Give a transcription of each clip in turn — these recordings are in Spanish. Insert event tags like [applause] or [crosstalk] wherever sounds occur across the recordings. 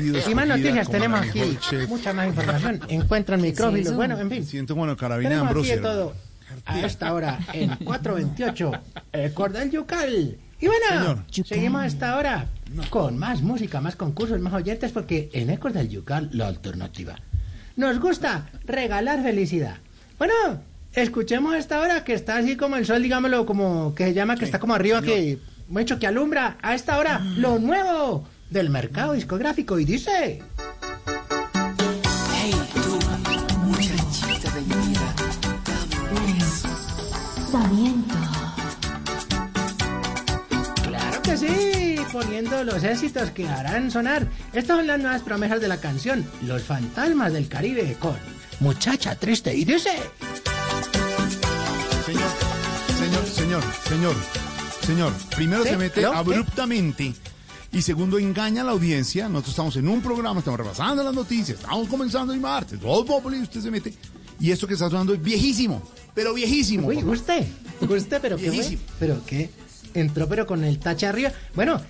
Y más noticias tenemos aquí. Mucha más información. Encuentran micrófilos. Bueno, en fin. Siento la carabina de Tenemos aquí de Ambrosio. todo. A esta hora, en 428, el Cordel Yucal. Y bueno, Señor. seguimos a esta hora con más música, más concursos, más oyentes, porque en Ecos del Yucal, la alternativa. Nos gusta regalar felicidad. Bueno, escuchemos a esta hora que está así como el sol, digámoslo, como que se llama, que está como arriba, que mucho que alumbra. A esta hora, lo nuevo del mercado discográfico. Y dice. Hey, tú, muchachita de mi vida, dame. Claro que sí, poniendo los éxitos que harán sonar. Estas son las nuevas promesas de la canción Los Fantasmas del Caribe con Muchacha Triste y dice... Señor, señor, señor, señor, señor. Primero ¿Sí? se mete. ¿Qué? Y segundo, engaña a la audiencia. Nosotros estamos en un programa, estamos repasando las noticias, estamos comenzando el martes, todo Populi, y usted se mete. Y esto que está sonando es viejísimo, pero viejísimo. Uy, usted, usted, pero qué? Viejísimo. Pero qué, entró pero con el tache arriba. Bueno,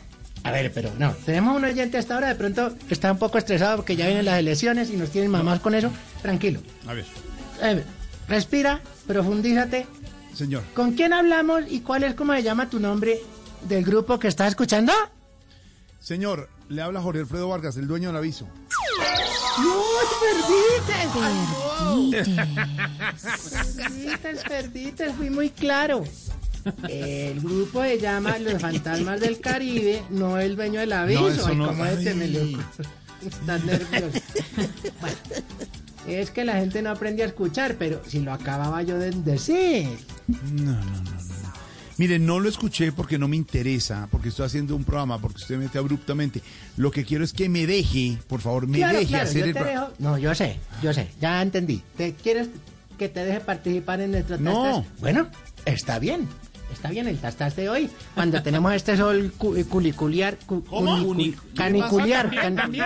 a ver, pero no, tenemos un oyente hasta ahora, de pronto está un poco estresado porque ya vienen las elecciones y nos tienen mamás con eso. Tranquilo. A ver, Eh, respira, profundízate. señor. ¿Con quién hablamos y cuál es, cómo se llama tu nombre del grupo que estás escuchando? Señor, le habla Jorge Alfredo Vargas, el dueño del aviso. ¡No, perdiste! Perdites, perdites, fui muy claro. El grupo se llama Los Fantasmas del Caribe, no el dueño del aviso. No, eso Ay, no- cómo este me ay. loco. Estás nervioso. Bueno, es que la gente no aprende a escuchar, pero si lo acababa yo de decir. No, no. no. Mire, no lo escuché porque no me interesa, porque estoy haciendo un programa, porque usted mete abruptamente. Lo que quiero es que me deje, por favor, me Claro, deje claro, hacer yo el programa. No, yo sé, yo sé, ya entendí. ¿Te quieres que te deje participar en nuestro No. tastas? Bueno, está bien. Está bien el tastas de hoy. Cuando [laughs] tenemos este sol cu- eh, culiculiar, cu- ¿Cómo? caniculiar. También, can- también.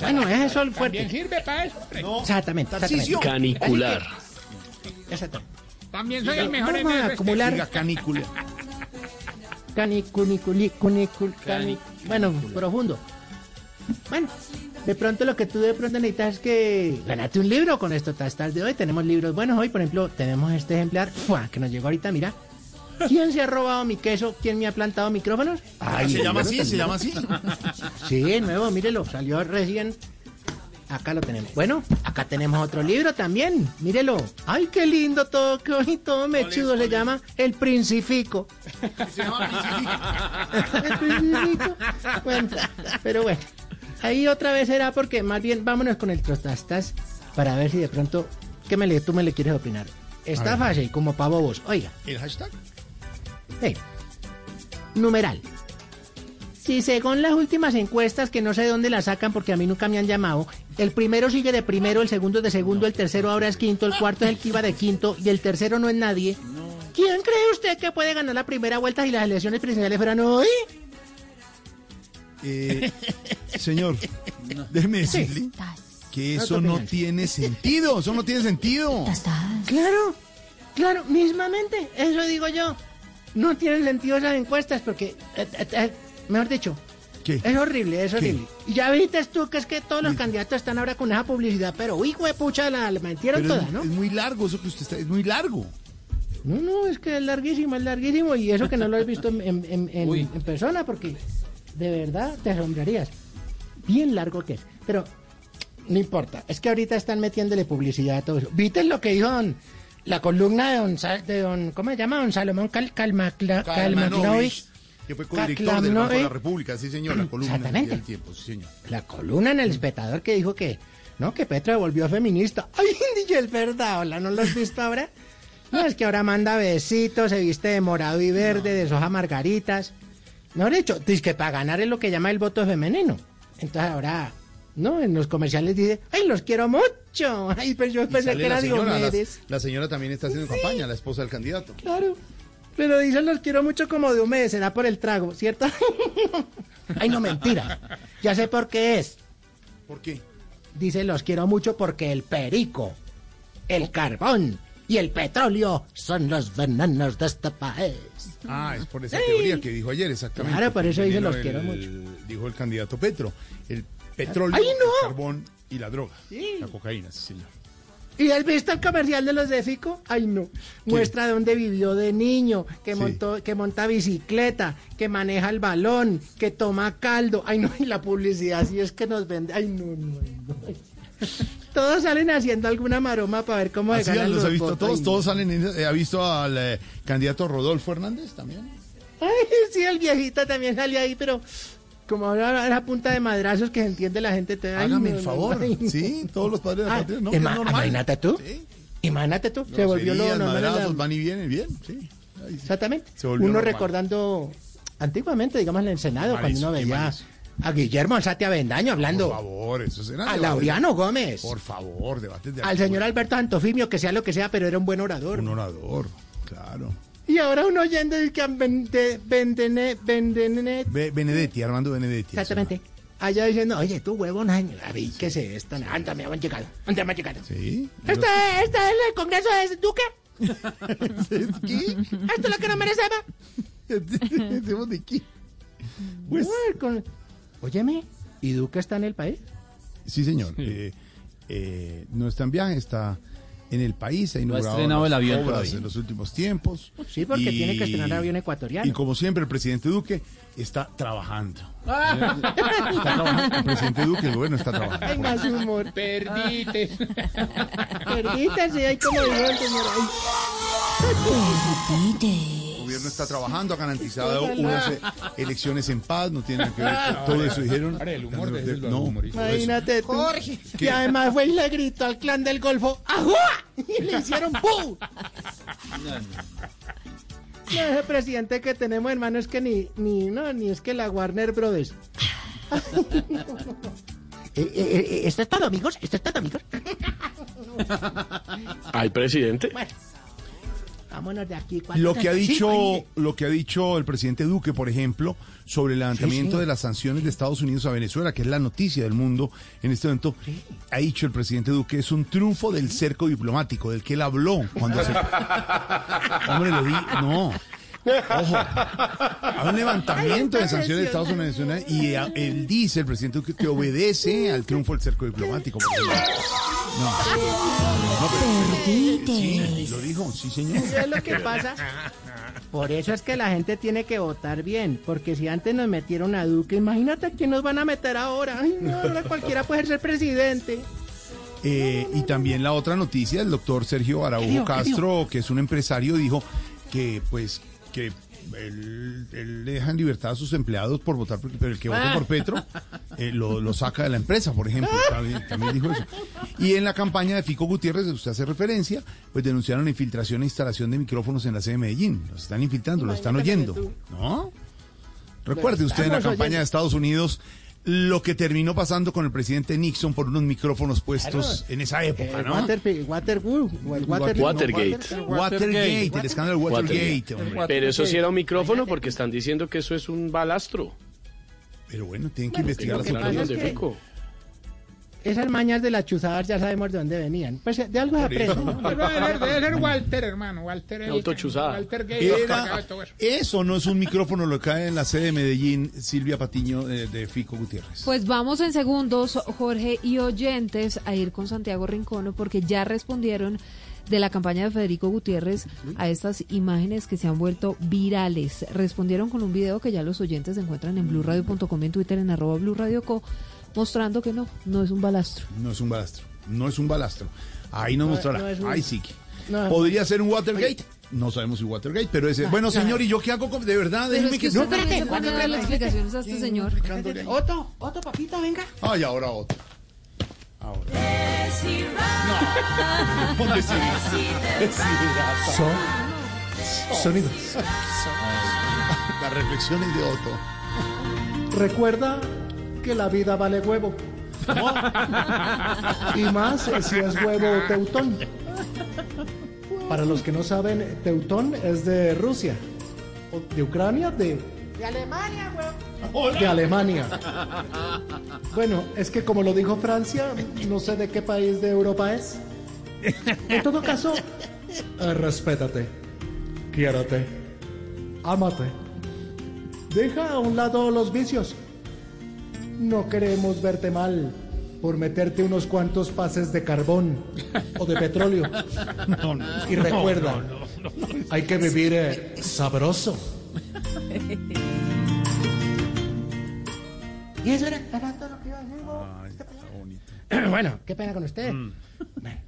Bueno, ese sol Bien fuerte. sirve para eso, hombre. No, Exactamente. Exactamente. Canicular. Exactamente. También soy el mejor en Vamos a eso. acumular Diga canícula. canicuniculi, cunicul, cani- bueno, profundo. Bueno, de pronto lo que tú de pronto necesitas es que ganarte un libro con esto tastas de hoy. Tenemos libros buenos hoy, por ejemplo, tenemos este ejemplar ¡fua! que nos llegó ahorita, mira. ¿Quién se ha robado mi queso? ¿Quién me ha plantado micrófonos? Ay, ¿Se llama así? ¿Se llama así? Sí, nuevo, mírelo, salió recién. Acá lo tenemos. Bueno, acá tenemos otro libro también. Mírelo. Ay, qué lindo todo, qué bonito, mechudo. Se llama El Princifico. Se llama El Princifico. [laughs] Bueno, pero bueno. Ahí otra vez será porque más bien vámonos con el trostastas para ver si de pronto, ¿qué me le, tú me le quieres opinar? Está fácil, como para bobos. Oiga. ¿El hashtag? Hey, numeral. Si según las últimas encuestas, que no sé de dónde las sacan porque a mí nunca me han llamado, el primero sigue de primero, el segundo de segundo, el tercero ahora es quinto, el cuarto es el que iba de quinto y el tercero no es nadie. ¿Quién cree usted que puede ganar la primera vuelta si las elecciones presidenciales fueran hoy? Eh, señor, déjeme decirle que eso no tiene sentido. Eso no tiene sentido. Claro, claro, mismamente, eso digo yo. No tienen sentido esas encuestas porque, eh, eh, eh, mejor dicho, ¿Qué? Es horrible, es ¿Qué? horrible. Y ya viste tú que es que todos los candidatos están ahora con esa publicidad, pero uy, pucha, la, la metieron Pero toda, es, ¿no? es muy largo eso que usted está. Es muy largo. No, no, es que es larguísimo, es larguísimo. Y eso que no lo has visto en, en- en- en- en persona, porque de verdad te asombrarías. Bien largo que es. Pero no importa, es que ahorita están metiéndole publicidad a todo eso. ¿Viste lo que dijo don- la columna de don, de don ¿cómo se llama? Don Salomón Cal, Calmacla- Calmacnovich? Que fue codirector del Banco de la Calmanovic. República, sí señor, la columna Exactamente. del tiempo, sí señor. La columna en el espectador que dijo que, no, que Petro volvió feminista. [laughs] Ay, dije, es verdad, hola, ¿no lo has visto ahora? No, es que ahora manda besitos, se viste de morado y verde, de soja margaritas. No, de hecho, dice que para ganar es lo que llama el voto femenino. Entonces ahora, no, en los comerciales dice, ay, los quiero mucho. [laughs] Ay, pero yo Y pensé que era señora, la, Diomedes. la señora también está haciendo campaña, la esposa del candidato. Claro. Pero dice los quiero mucho como Diomedes, será por el trago, ¿cierto? [laughs] ay, no, mentira. Ya sé por qué es. ¿Por qué? Dice los quiero mucho porque el perico, el carbón y el petróleo son los venenos de este país. Ah, es por esa teoría que dijo ayer, exactamente. Claro, por eso vino los el- quiero mucho. Dijo el candidato Petro. El petróleo, ¡Ay, no! el carbón y la droga. Sí. La cocaína, sí, señor. ¿Y has visto el comercial de los de Fico? Ay, no. Muestra dónde vivió de niño, que Sí. montó, que monta bicicleta, que maneja el balón, que toma caldo. Ay, no, y la publicidad sí es que nos vende. Ay, no, no. [laughs] Todos salen haciendo alguna maroma para ver cómo se Así ganan los los ha visto votos. todos, todos salen, en- eh, ha visto al eh, candidato Rodolfo Hernández también. Ay, sí, el viejito también salió ahí, pero como ahora era punta de madrazos que se entiende la gente. te- ay, Hágame el favor. no. Sí, todos los padres de la Ah, patria, no, es normal. imagínate tú. Sí. Imagínate tú, se volvió lo normal. la- madrazos, van y vienen, bien, sí. Ahí sí. Exactamente. Uno normal. recordando antiguamente, digamos, en el Senado, cuando uno veía a Guillermo Alzate Avendaño hablando, Por favor, eso será. a Laureano Gómez, Por favor, debates de al señor Alberto Santofimio, que sea lo que sea, pero era un buen orador. Un orador, claro. Y ahora uno oyendo el que han vende, vendene, vendene, Be- Benedetti, Armando Benedetti. exactamente. Allá diciendo, oye, tú huevón, ay, ay, ¿qué es esto? ¿Dónde me han llegado? ¿Dónde me han llegado? Sí. ¿Este, este es el Congreso de Duque? [laughs] ¿Qué? ¿Esto es lo que no mereceba? ¿Hacemos [laughs] de qué? Pues, con- Óyeme, ¿y Duque está en el país? sí, señor. Eh, eh, no está en viaje, está en el país. Ha inaugurado estrenado el avión obras todavía. en los últimos tiempos. Sí, porque tiene que estrenar avión ecuatoriano. Y como siempre, el presidente Duque está trabajando. [laughs] está trabajando. El presidente Duque, el gobierno está trabajando. Ay, más humor. Perdite. Perdita, sí, hay como dijo el señor. El gobierno está trabajando, ha garantizado unas eh, elecciones en paz, no tiene nada que ver con todo eso. Dijeron. Ahora, el humor de Jesús lo no. Imagínate tú. Que además fue y le gritó al clan del Golfo, ¡Ajua! Y le hicieron ¡pu! No, ese presidente que tenemos, hermano, es que ni, ni, no, ni es que la Warner Brothers. [laughs] Eh, eh, eh, ¿Esto es todo, amigos? ¿Esto es todo, amigos? Ay, presidente. Bueno, vámonos de aquí. ¿cuánto Lo que ha dicho, lo que ha dicho el presidente Duque, por ejemplo, sobre el levantamiento sí. de las sanciones de Estados Unidos a Venezuela, que es la noticia del mundo en este momento, ha dicho el presidente Duque, es un triunfo del cerco diplomático, del que él habló cuando se... [laughs] Hombre, lo di... No. Ojo, hay un levantamiento de sanciones de Estados Unidos a y a- él dice, el presidente Duque, que obedece al triunfo del cerco diplomático. No, no, pero, sí, lo dijo, sí señor. ¿Qué es lo que pasa? Por eso es que la gente tiene que votar bien, porque si antes nos metieron a Duque, imagínate quién nos van a meter ahora. Ay, no, ahora cualquiera puede ser presidente. Eh, y también la otra noticia, el doctor Sergio ¿Qué Araujo Castro, que es un empresario, dijo que pues que él, él deja en libertad a sus empleados por votar, por- pero el que vote por Petro eh, lo, lo saca de la empresa, por ejemplo. También, también dijo eso. Y en la campaña de Fico Gutiérrez, usted hace referencia, pues denunciaron infiltración e instalación de micrófonos en la sede de Medellín. Los están infiltrando, los están oyendo. ¿No? Recuerde usted en la campaña de Estados Unidos lo que terminó pasando con el presidente Nixon por unos micrófonos puestos en esa época, El ¿no? Water, Water, o el Water- Watergate. no, Watergate, el escándalo de Watergate. Pero eso sí era un micrófono porque están diciendo que eso es un balastro. Pero bueno, tienen que investigar las que pasa Claro, es de que- Fico. Esas mañas de las chuzadas ya sabemos de dónde venían. Pues de algo se aprende, ¿no? Debe ser, Walter, hermano. Walter. el- Autochuzada. Walter Gay. Era- eso. no es un micrófono lo que cae en la sede de Medellín, Silvia Patiño eh, de Fico Gutiérrez. Pues vamos en segundos, Jorge y oyentes, a ir con Santiago Rincono porque ya respondieron de la campaña de Federico Gutiérrez a estas imágenes que se han vuelto virales. Respondieron con un video que ya los oyentes encuentran en blurradio.com y en Twitter en arroba blurradioco, mostrando que no, no es un balastro. No es un balastro, no es un balastro. Ahí nos mostrará. no es un- Ay, sí. que- No, ¿Podría ser un Watergate? No sabemos si Watergate, pero ese. Bueno, señor, ¿y yo qué hago? con- De verdad, déjeme es que que. se pone a darle explicaciones a este señor. Otto, Otto, papito, venga. Ay, ahora otro. Ahora. No. [laughs] ¿Dónde sí? Sonidos. Las reflexiones de Otto. Recuerda que la vida vale huevo. Y más si es huevo teutón. Para los que no saben, teutón es de Rusia. De Ucrania, de, De Alemania, güey. de Alemania. Bueno, es que como lo dijo Francia, no sé de qué país de Europa es. En todo caso, Eh, respétate, quiérate, ámate. Deja a un lado los vicios. No queremos verte mal por meterte unos cuantos pases de carbón o de petróleo. [laughs] No, no. Y recuerda, hay que vivir eh, sabroso. [laughs] Y eso era, era todo lo que iba a decir. vos. Ay, está bonito. [clears throat] bueno, qué pena con usted. Bueno,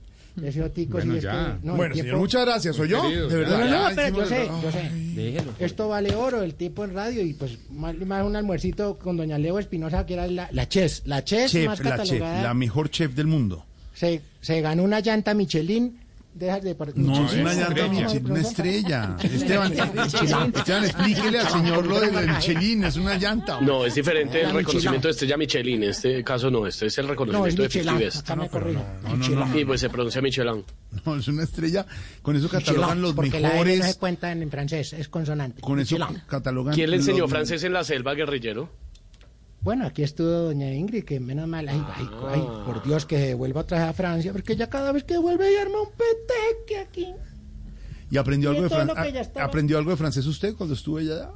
ese otico sí Bueno, es ya. que... no, el bueno, tiempo- señor, muchas gracias. ¿Soy yo? Querido, De verdad. no, no, pero yo sé, yo sé. Déjelo. Esto vale oro, el tipo en radio, y pues más, más un almuercito con doña Leo Espinosa, que era la, la chef, la chef, más Chef, la chef, la mejor chef del mundo. Se, se ganó una llanta Michelin. Deja de par- No, es una llanta estrella. Michelin, una estrella. Esteban, Esteban, explíquele al señor lo de la Michelin, es una llanta. No, es diferente el reconocimiento de estrella Michelin. En este caso no, este es el reconocimiento de Michelin. 50 Best. Acá me corrijo. no, no, Michelin. Y pues se pronuncia Michelin. No, es una estrella. Con eso catalogan los N no se mejores. cuenta en, francés, es consonante. Con eso catalogan. ¿Quién le enseñó francés en la selva, guerrillero? Bueno, aquí estuvo doña Ingrid, que menos mal, ay, ay, ay, por Dios, que se vuelva otra vez a Francia, porque ya cada vez que vuelve y arma un peteque aquí. ¿Y aprendió Y algo de estaba- ¿Aprendió algo de francés usted cuando estuvo allá?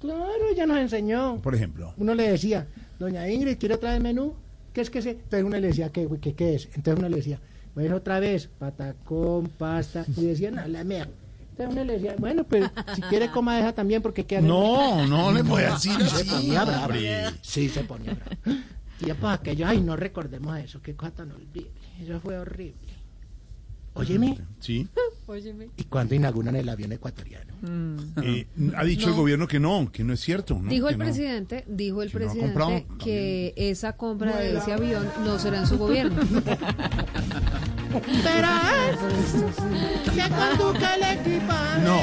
Claro, ya nos enseñó. Por ejemplo. Uno le decía, doña Ingrid, ¿quiere otra vez menú? ¿Qué es que se? Entonces uno le decía, ¿qué, qué, qué es? Entonces uno le decía, pues otra vez, patacón, pasta, y decían, a la mierda. Entonces uno le decía, bueno, pues si quiere coma esa también porque queda... No, no le puede decir se ponía bravo. hombre. Sí, se ponía bravo. Tiempos aquellos, ay, no recordemos eso, qué cosa tan olvidable. Eso fue horrible. Óyeme, Sí. Óyeme. ¿y cuándo inauguran el avión ecuatoriano? Eh, ha dicho el gobierno que no, que no es cierto. ¿no? Dijo el Que no. presidente, dijo el Que no ha presidente comprado que esa compra de ese avión no será en su gobierno. [laughs] que conduzca el equipaje. No.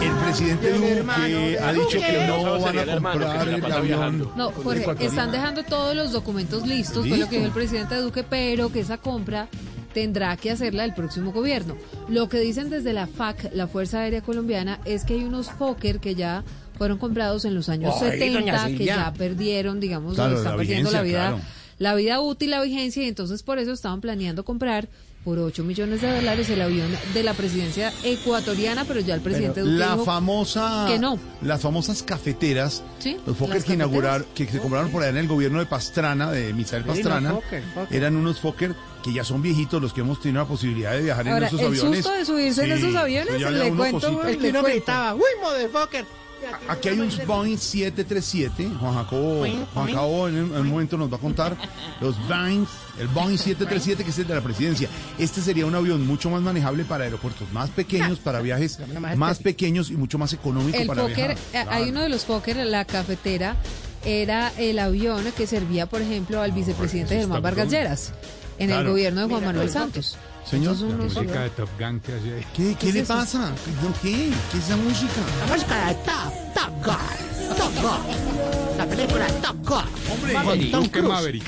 El presidente Duque ha dicho que no No, van a comprar el avión. No, Jorge, están dejando todos los documentos listos, fue lo que dijo el presidente Duque, pero que esa compra tendrá que hacerla el próximo gobierno. Lo que dicen desde la FAC, la Fuerza Aérea Colombiana, es que hay unos Fokker que ya fueron comprados en los años Ay, 70, doña que ya perdieron, digamos, Claro, están perdiendo la vida, claro. La vida útil, la vigencia, y entonces por eso estaban planeando comprar por 8 millones de dólares el avión de la presidencia ecuatoriana, pero ya el presidente Duque La dijo famosa. que no. Las famosas cafeteras. Sí, Los Fokker que inauguraron, que se compraron por allá en el gobierno de Pastrana, de Misael Sí, no, Pastrana. Fokker, Fokker. Eran unos Fokker que ya son viejitos los que hemos tenido la posibilidad de viajar Ahora, en esos el aviones. susto de subirse en esos aviones, le cuento. El que gritaba, ¡Uy, motherfucker! Aquí hay un Boeing 737, Juan Jacobo, Juan. Jacobo en un, en un momento nos va a contar los Boeing, el Boeing 737 que es el de la presidencia. Este sería un avión mucho más manejable para aeropuertos más pequeños, para viajes más pequeños y mucho más económico El para Fokker, viajar. eh, hay uno de los Fokker, la cafetera, era el avión que servía, por ejemplo, al vicepresidente Germán Vargas. Lleras en el gobierno de Juan Manuel Santos. Señor, unos- Música de Top Gun que hace. ¿Qué, qué le pasa? ¿No qué? ¿Qué es esa música? La música de Top, Top Gun, Top Gun. La película Top Gun. Hombre, Con Tom Duque Cruise. Maverick.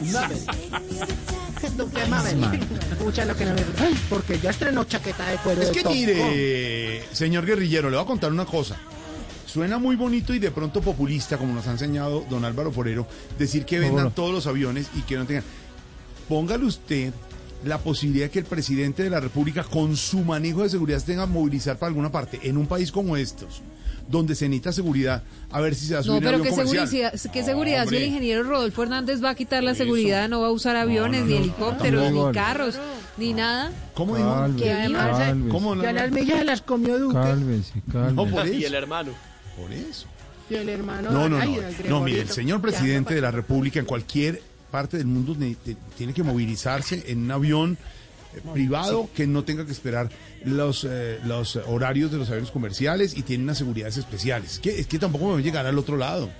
[laughs] Duque Maverick. Escucha lo que no me Ay, porque ya estrenó chaqueta de cuero Es de que mire, señor guerrillero, le voy a contar una cosa. Suena muy bonito y de pronto populista, como nos ha enseñado don Álvaro Forero, decir que vendan todos los aviones y que no tengan. Póngale usted la posibilidad de que el presidente de la República, con su manejo de seguridad, se tenga que movilizar para alguna parte. En un país como estos, donde se necesita seguridad, a ver si se va a subir No, pero avión qué comercial. seguridad, qué seguridad si el ingeniero Rodolfo Hernández va a quitar la eso. seguridad, no va a usar aviones, no, ni no. helicópteros, ni carros, ni nada. ¿Cómo dijo? Que además, Cálmese, ¿Cómo no? ya las millas se las comió Duque. cálmese, No, cálmese. por Y el eso. hermano. Por eso. Y el hermano. No, no, no. No, mire, el señor presidente de la. República en cualquier parte del mundo tiene que movilizarse en un avión eh, privado que no tenga que esperar los, eh, los horarios de los aviones comerciales y tiene unas seguridades especiales. Que, es que tampoco me voy a llegar al otro lado.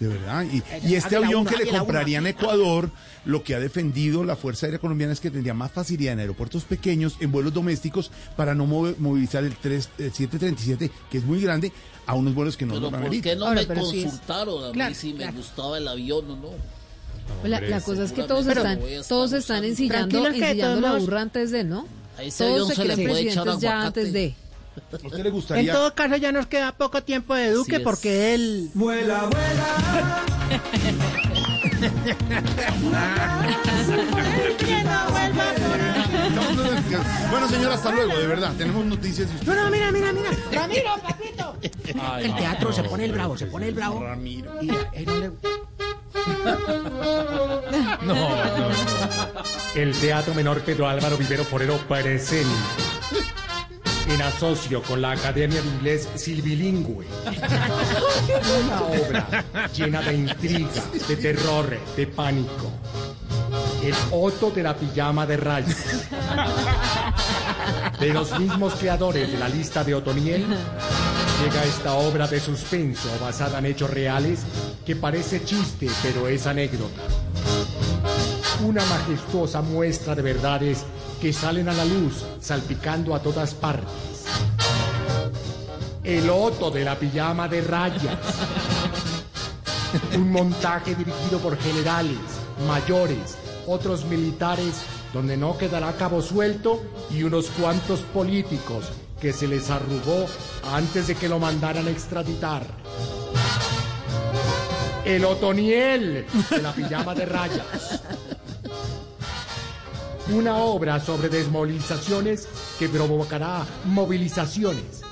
De verdad. Y, y este avión que le Águila uno. compraría en Ecuador, lo que ha defendido la Fuerza Aérea Colombiana es que tendría más facilidad en aeropuertos pequeños, en vuelos domésticos, para no movilizar el, 3, el 737, que es muy grande, a unos vuelos que no Pero lo ¿por qué no Ahora, me es- consultaron a mí Claro, si me claro. gustaba el avión o no? La, cosa es que todos están, todos están ensillando, ensillando la burra antes de, ¿no? Todos se creen presidentes ya antes de. ¿A usted le En gustaría? todo caso, ya nos queda poco tiempo de Duque porque él. Bueno, señora, hasta luego, de verdad. Tenemos noticias de usted. No, no, mira, mira, mira. Ramiro, papito. el teatro se pone el bravo, se pone el bravo. Ramiro. Y él no le... [laughs] El Teatro Menor Pedro Álvaro Vivero Forero presenta, en asocio con la Academia de Inglés Silbilingüe, una obra llena de intriga, de terror, de pánico. El Otto de la pijama de rayas. De los mismos creadores de la lista de Otoniel, llega esta obra de suspenso basada en hechos reales que parece chiste, pero es anécdota una majestuosa muestra de verdades que salen a la luz, salpicando a todas partes. El Otto de la pijama de rayas. Un montaje dirigido por generales, mayores, otros militares, donde no quedará cabo suelto y unos cuantos políticos que se les arrugó antes de que lo mandaran extraditar. El Otoniel de la pijama de rayas una obra sobre desmovilizaciones que provocará movilizaciones.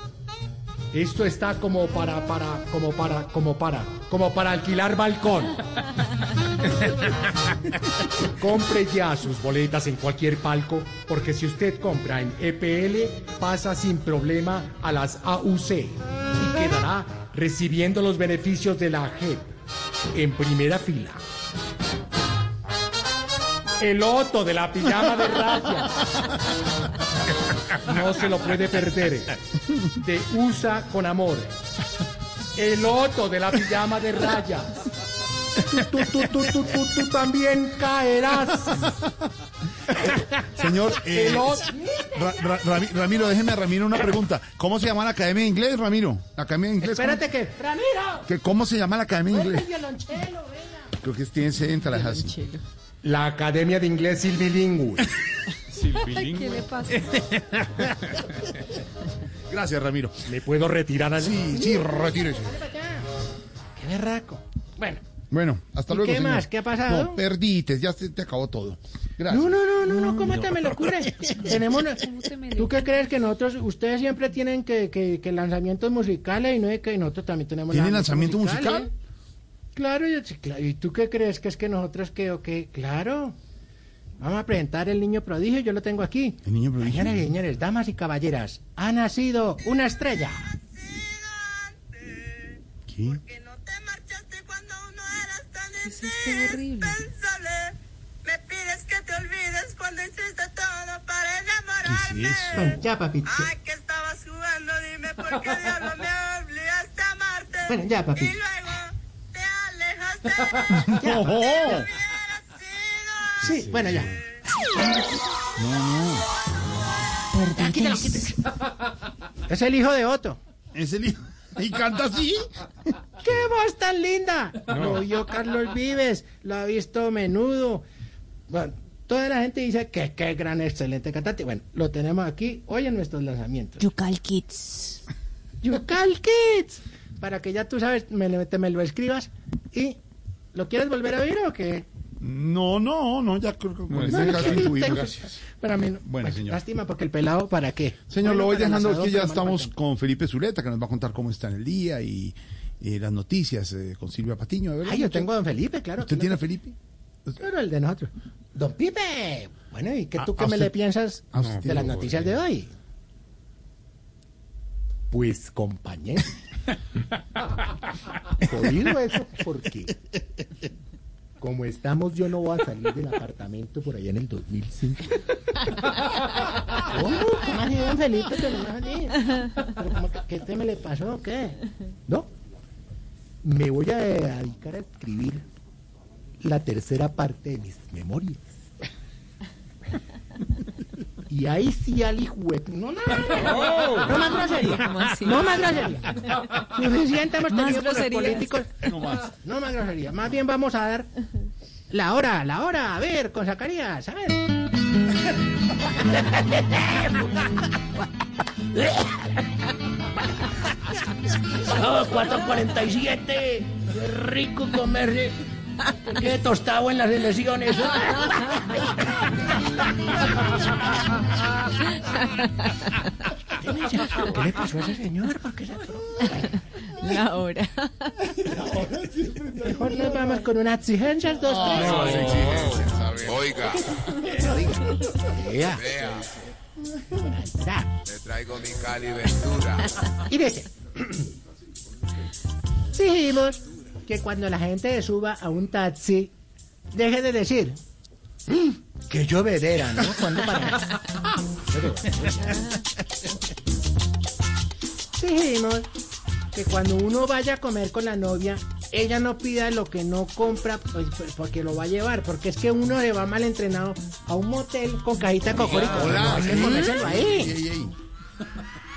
Esto está como para, para, como para, como para, como para alquilar balcón. Compre ya sus boletas en cualquier palco, porque si usted compra en EPL, pasa sin problema a las AUC y quedará recibiendo los beneficios de la JEP en primera fila. El Otto de la pijama de rayas. No se lo puede perder. De USA con amor. El Otto de la pijama de rayas. Tú, tú, tú, tú, tú, tú, tú también caerás. Señor, eh, El Otto- Ra- Ra- Rami- Ramiro, déjeme a Ramiro una pregunta. ¿Cómo se llama la Academia de Inglés, Ramiro? La Academia de Inglés. ¿cómo- Espérate que... ¡Ramiro! que- ¿Cómo se llama la Academia de Inglés? violonchelo, venga. Creo que tiene sede en Tallahassee. La Academia de Inglés [laughs] Silbilingüe. ¿Qué le pasa? Gracias, Ramiro. ¿Me puedo retirar al... Sí, sí, retírese. ¡Qué berraco! Bueno. Bueno, hasta ¿Y luego, qué señor. más? ¿Qué ha pasado? No, perdiste, ya se te acabó todo. Gracias. No, no, no, no, no, ¿cómo te me lo ocurre? [laughs] Tenemos una- ¿Cómo se me ¿Tú qué crees que nosotros, ustedes siempre tienen que, que, que lanzamientos musicales y no es que nosotros también tenemos ¿Tiene lanzamiento musical? Claro, yo- sí, claro, ¿y tú qué crees que es que nosotros qué o qué? Claro. Vamos a presentar el niño prodigio, yo lo tengo aquí. El niño prodigio. Señoras y señores, damas y caballeras, ha nacido una estrella. ¿Qué? Que no te marchaste cuando no Eso es horrible. indispensable. Me pides que te olvides cuando hiciste todo para ¿Qué enamorarme. es eso? Bueno, ya, papito. Ay, que estabas jugando, dime por qué [laughs] diablo me obligaste a amarte. Bueno, ya, papi. Y luego te alejaste. [laughs] ¡No! Hubieras sido Sí, bueno, ya. Perdites. Es el hijo de Otto. ¿Es el hijo? ¿Y canta así? ¡Qué voz tan linda! Lo vio Carlos Vives, lo ha visto menudo. Bueno, toda la gente dice que qué gran, excelente cantante. Bueno, lo tenemos aquí hoy en nuestros lanzamientos. Yucal Kids. Yucal Kids. Para que ya tú sabes, me, lo- te me lo escribas. ¿Y lo quieres volver a oír o qué? No, no, no, ya creo que con No, ese no, caso Gracias. Para mí no. Bueno, señor. Lástima porque el pelado, ¿para qué? Señor, lo voy dejando aquí, ya estamos con Felipe Zuleta, que nos va a contar cómo está en el día y, y las noticias eh, con Silvia Patiño. ¿verdad? Ay, yo tengo a don Felipe, claro. ¿Usted tiene a Felipe? Claro, el de nosotros. Don Pipe. Bueno, ¿y qué Ah, tú a qué me usted- le piensas usted de las no, noticias de hoy? Pues, compañero. [laughs] Jodido eso, Porque como estamos, yo no voy a salir del apartamento por allá en el 2005. ¿Cómo? ¿Cómo así, don Felipe? Que no me así? ¿Pero cómo que- ¿Qué te me le pasó o qué? ¿No? Me voy a dedicar a escribir la tercera parte de mis memorias. Y ahí sí al hijo No, no, no. No más grosería. No más grosería. Suficiente hemos Más tenido con los políticos. No más. No más grosería. Más bien vamos a dar la hora, la hora. A ver, con Zacarías. A ver. Oh, 4.47. Qué rico comer. Qué tostado en las elecciones. ¿Qué le pasó a ese señor? ¿Por qué se La hora. Mejor nos vamos con unas exigencias, dos, tres. Oiga, Vea, vea, ya. le traigo mi Cali Ventura. Y dice, dijimos que cuando la gente suba a un taxi, deje de decir, "Mm, qué llovedera, ¿no? ¿Cuándo para? Dijimos que cuando uno vaya a comer con la novia, ella no pida lo que no compra, pues, pues, porque lo va a llevar, porque es que uno le va mal entrenado a un motel con cajita de cocorico. No, hay que comérselo ahí. Ey, ey.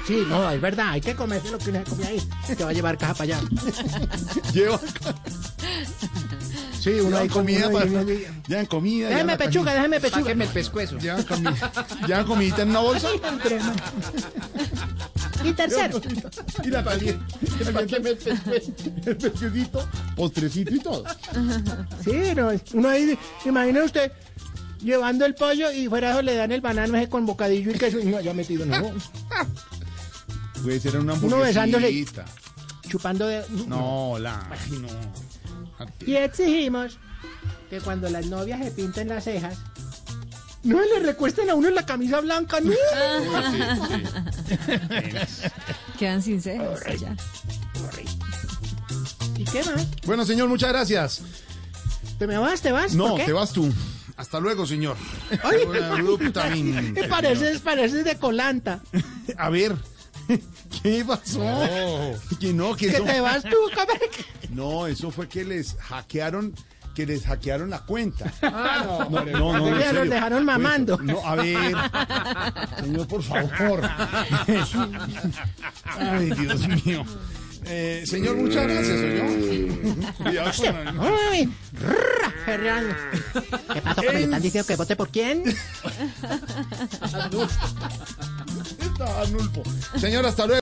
Sí, no, es verdad, hay que comerse lo que uno se come ahí. Te va a llevar caja para allá. [laughs] Lleva [laughs] Sí, uno con comida para. ahí- Llevan comida. La pechuga, déjame pechuga. Sáqueme el pescuezo. Llevan comida. Llevan comidita en una bolsa. [laughs] Y tercero, Y la caliente. El pescuecito, postrecito y todo. sí, no, uno ahí, imagina usted llevando el pollo y fuera de eso le dan el banano ese con bocadillo y queso. Y no, ya metido, no, Una Uno besándole. chupando de... No, la. Ay, no. Y exigimos que cuando las novias se pinten las cejas, no le recuesten a uno en la camisa blanca, no. [laughs] [laughs] Quedan sin cejas. ya. ¿Y qué más? Bueno, señor, muchas gracias. ¿Te me vas, te vas? No, ¿Por qué? te vas tú. Hasta luego, señor. Ay. [laughs] Pareces, pareces de colanta. A ver. ¿Qué pasó? Que no, que Que eso. te vas tú, cabrón. No, eso fue que les hackearon, que les hackearon la cuenta. Ah, no, No, no, no. Ya los dejaron mamando. No, a ver. Señor, por favor. Ay, Dios mío. Eh, señor, muchas gracias, señor. Cuidado con el- Ay, Ferran. ¿Qué? ¿Que ¿Le están diciendo que vote por quién? Está Arnulfo. Señor, hasta luego.